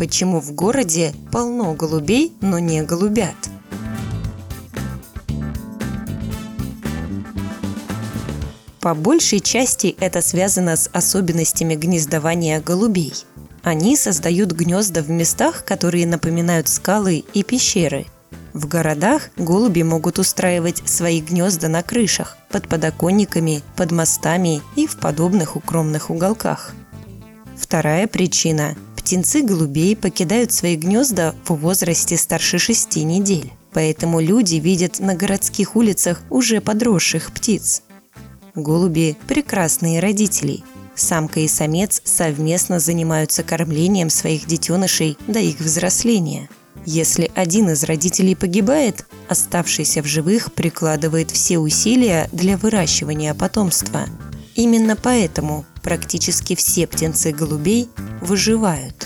Почему в городе полно голубей, но не голубят? По большей части это связано с особенностями гнездования голубей. Они создают гнезда в местах, которые напоминают скалы и пещеры. В городах голуби могут устраивать свои гнезда на крышах, под подоконниками, под мостами и в подобных укромных уголках. Вторая причина – птенцы голубей покидают свои гнезда в возрасте старше шести недель. Поэтому люди видят на городских улицах уже подросших птиц. Голуби – прекрасные родители. Самка и самец совместно занимаются кормлением своих детенышей до их взросления. Если один из родителей погибает, оставшийся в живых прикладывает все усилия для выращивания потомства. Именно поэтому практически все птенцы голубей выживают.